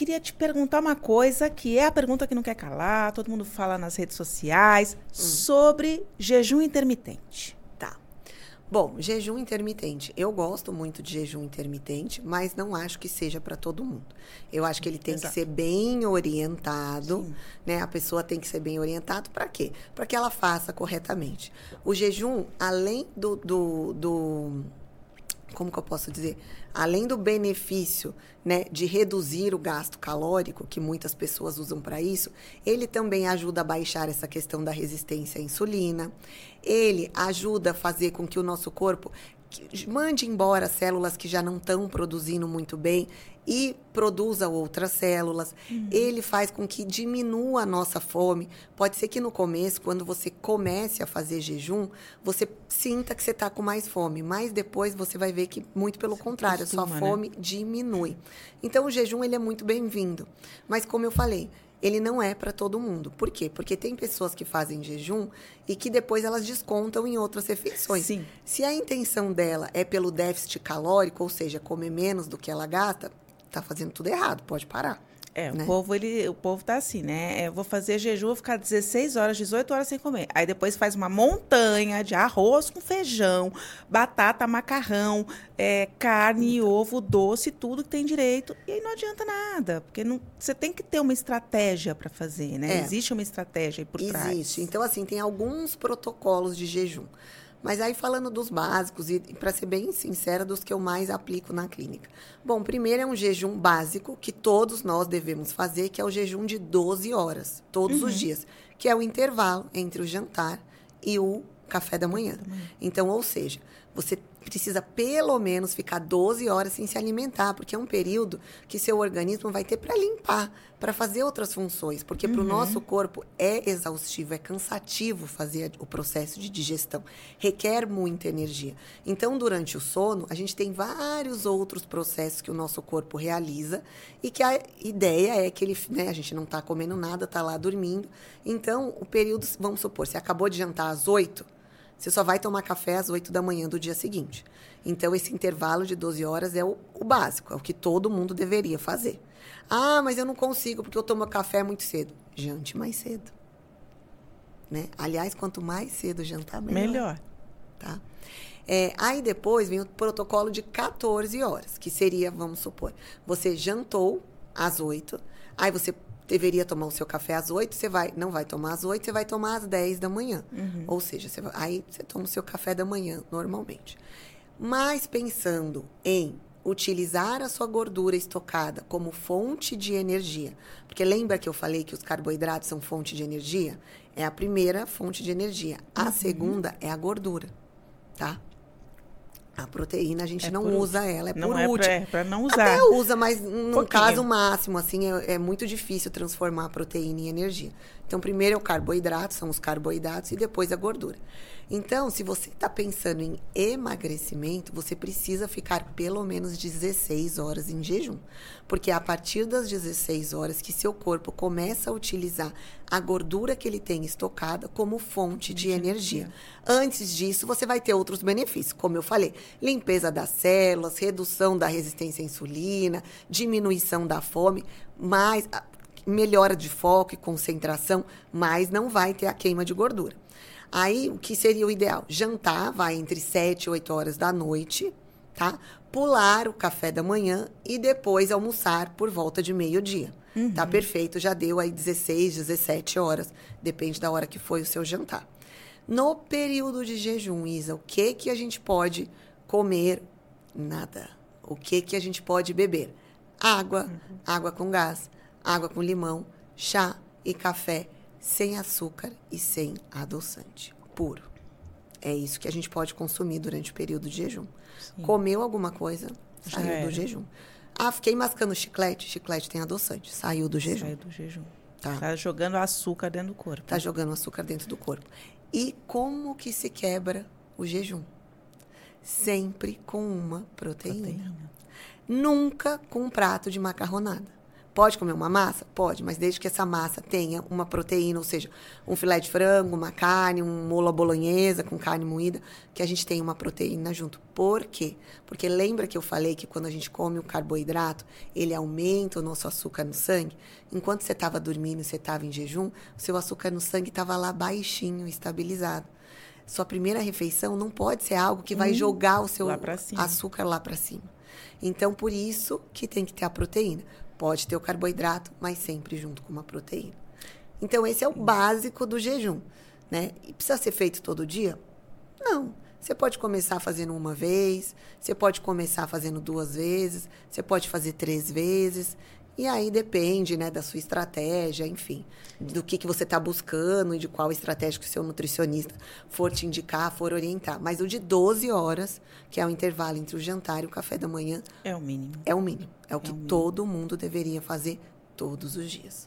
queria te perguntar uma coisa que é a pergunta que não quer calar, todo mundo fala nas redes sociais, hum. sobre jejum intermitente. Tá. Bom, jejum intermitente. Eu gosto muito de jejum intermitente, mas não acho que seja para todo mundo. Eu acho que ele tem Exato. que ser bem orientado, Sim. né? A pessoa tem que ser bem orientada para quê? Para que ela faça corretamente. O jejum, além do, do, do como que eu posso dizer? Além do benefício né, de reduzir o gasto calórico, que muitas pessoas usam para isso, ele também ajuda a baixar essa questão da resistência à insulina. Ele ajuda a fazer com que o nosso corpo mande embora células que já não estão produzindo muito bem e produza outras células. Uhum. Ele faz com que diminua a nossa fome. Pode ser que no começo, quando você comece a fazer jejum, você sinta que você está com mais fome, mas depois você vai ver que, muito pelo você contrário, costuma, a sua fome né? diminui. Então, o jejum ele é muito bem-vindo. Mas, como eu falei, ele não é para todo mundo. Por quê? Porque tem pessoas que fazem jejum e que depois elas descontam em outras refeições. Sim. Se a intenção dela é pelo déficit calórico, ou seja, comer menos do que ela gasta, tá fazendo tudo errado, pode parar. É, né? o povo, ele, o povo tá assim, né? Eu vou fazer jejum, vou ficar 16 horas, 18 horas sem comer. Aí depois faz uma montanha de arroz com feijão, batata, macarrão, é, carne, ovo, doce, tudo que tem direito. E aí não adianta nada, porque não, você tem que ter uma estratégia para fazer, né? É. Existe uma estratégia aí por Existe. trás. Existe. Então, assim, tem alguns protocolos de jejum. Mas aí falando dos básicos e, para ser bem sincera, dos que eu mais aplico na clínica. Bom, primeiro é um jejum básico que todos nós devemos fazer, que é o jejum de 12 horas, todos uhum. os dias, que é o intervalo entre o jantar e o café da manhã. Então, ou seja, você precisa pelo menos ficar 12 horas sem se alimentar, porque é um período que seu organismo vai ter para limpar, para fazer outras funções, porque uhum. para o nosso corpo é exaustivo, é cansativo fazer o processo de digestão, requer muita energia. Então, durante o sono, a gente tem vários outros processos que o nosso corpo realiza e que a ideia é que ele, né, a gente não está comendo nada, está lá dormindo. Então, o período, vamos supor, você acabou de jantar às 8 você só vai tomar café às 8 da manhã do dia seguinte. Então, esse intervalo de 12 horas é o, o, básico, é o que todo mundo deveria fazer. Ah, mas eu não consigo porque eu tomo café muito cedo. Jante mais cedo. Né? Aliás, quanto mais cedo jantar, melhor. Melhor. Tá? É, aí depois vem o protocolo de 14 horas, que seria, vamos supor, você jantou às 8, aí você deveria tomar o seu café às 8, você vai, não vai tomar às 8, você vai tomar às 10 da manhã. Uhum. Ou seja, você vai, aí você toma o seu café da manhã, normalmente. Mas pensando em utilizar a sua gordura estocada como fonte de energia, porque lembra que eu falei que os carboidratos são fonte de energia? É a primeira fonte de energia. A uhum. segunda é a gordura, tá? A proteína a gente é não usa ela, é não por é último. É para não usar. Até usa, mas no caso máximo, assim, é, é, muito difícil transformar a proteína em energia. Então, primeiro é o carboidrato, são os carboidratos, e depois a gordura. Então, se você está pensando em emagrecimento, você precisa ficar pelo menos 16 horas em jejum. Porque é a partir das 16 horas que seu corpo começa a utilizar a gordura que ele tem estocada como fonte de energia. Antes disso, você vai ter outros benefícios, como eu falei: limpeza das células, redução da resistência à insulina, diminuição da fome, mais melhora de foco e concentração, mas não vai ter a queima de gordura. Aí, o que seria o ideal? Jantar, vai entre 7 e 8 horas da noite, tá? Pular o café da manhã e depois almoçar por volta de meio-dia. Uhum. Tá perfeito, já deu aí 16, 17 horas, depende da hora que foi o seu jantar. No período de jejum, Isa, o que que a gente pode comer? Nada. O que que a gente pode beber? Água, uhum. água com gás, água com limão, chá e café sem açúcar e sem adoçante, puro. É isso que a gente pode consumir durante o período de jejum. Sim. Comeu alguma coisa, saiu do jejum. Ah, fiquei mascando chiclete, chiclete tem adoçante, saiu do jejum. Saiu do jejum. Tá. tá jogando açúcar dentro do corpo. Tá jogando açúcar dentro do corpo. E como que se quebra o jejum? Sempre com uma proteína. proteína. Nunca com um prato de macarronada. Pode comer uma massa? Pode, mas desde que essa massa tenha uma proteína, ou seja, um filé de frango, uma carne, um mola bolonhesa com carne moída, que a gente tenha uma proteína junto. Por quê? Porque lembra que eu falei que quando a gente come o carboidrato, ele aumenta o nosso açúcar no sangue? Enquanto você estava dormindo, você estava em jejum, o seu açúcar no sangue estava lá baixinho, estabilizado. Sua primeira refeição não pode ser algo que vai hum, jogar o seu lá açúcar lá para cima. Então, por isso que tem que ter a proteína. Pode ter o carboidrato, mas sempre junto com uma proteína. Então, esse é o básico do jejum. Né? E precisa ser feito todo dia? Não. Você pode começar fazendo uma vez, você pode começar fazendo duas vezes, você pode fazer três vezes. E aí depende né, da sua estratégia, enfim, do que, que você está buscando e de qual estratégia que o seu nutricionista for te indicar, for orientar. Mas o de 12 horas, que é o intervalo entre o jantar e o café da manhã. É o mínimo. É o mínimo. É o que é o todo mundo deveria fazer todos os dias.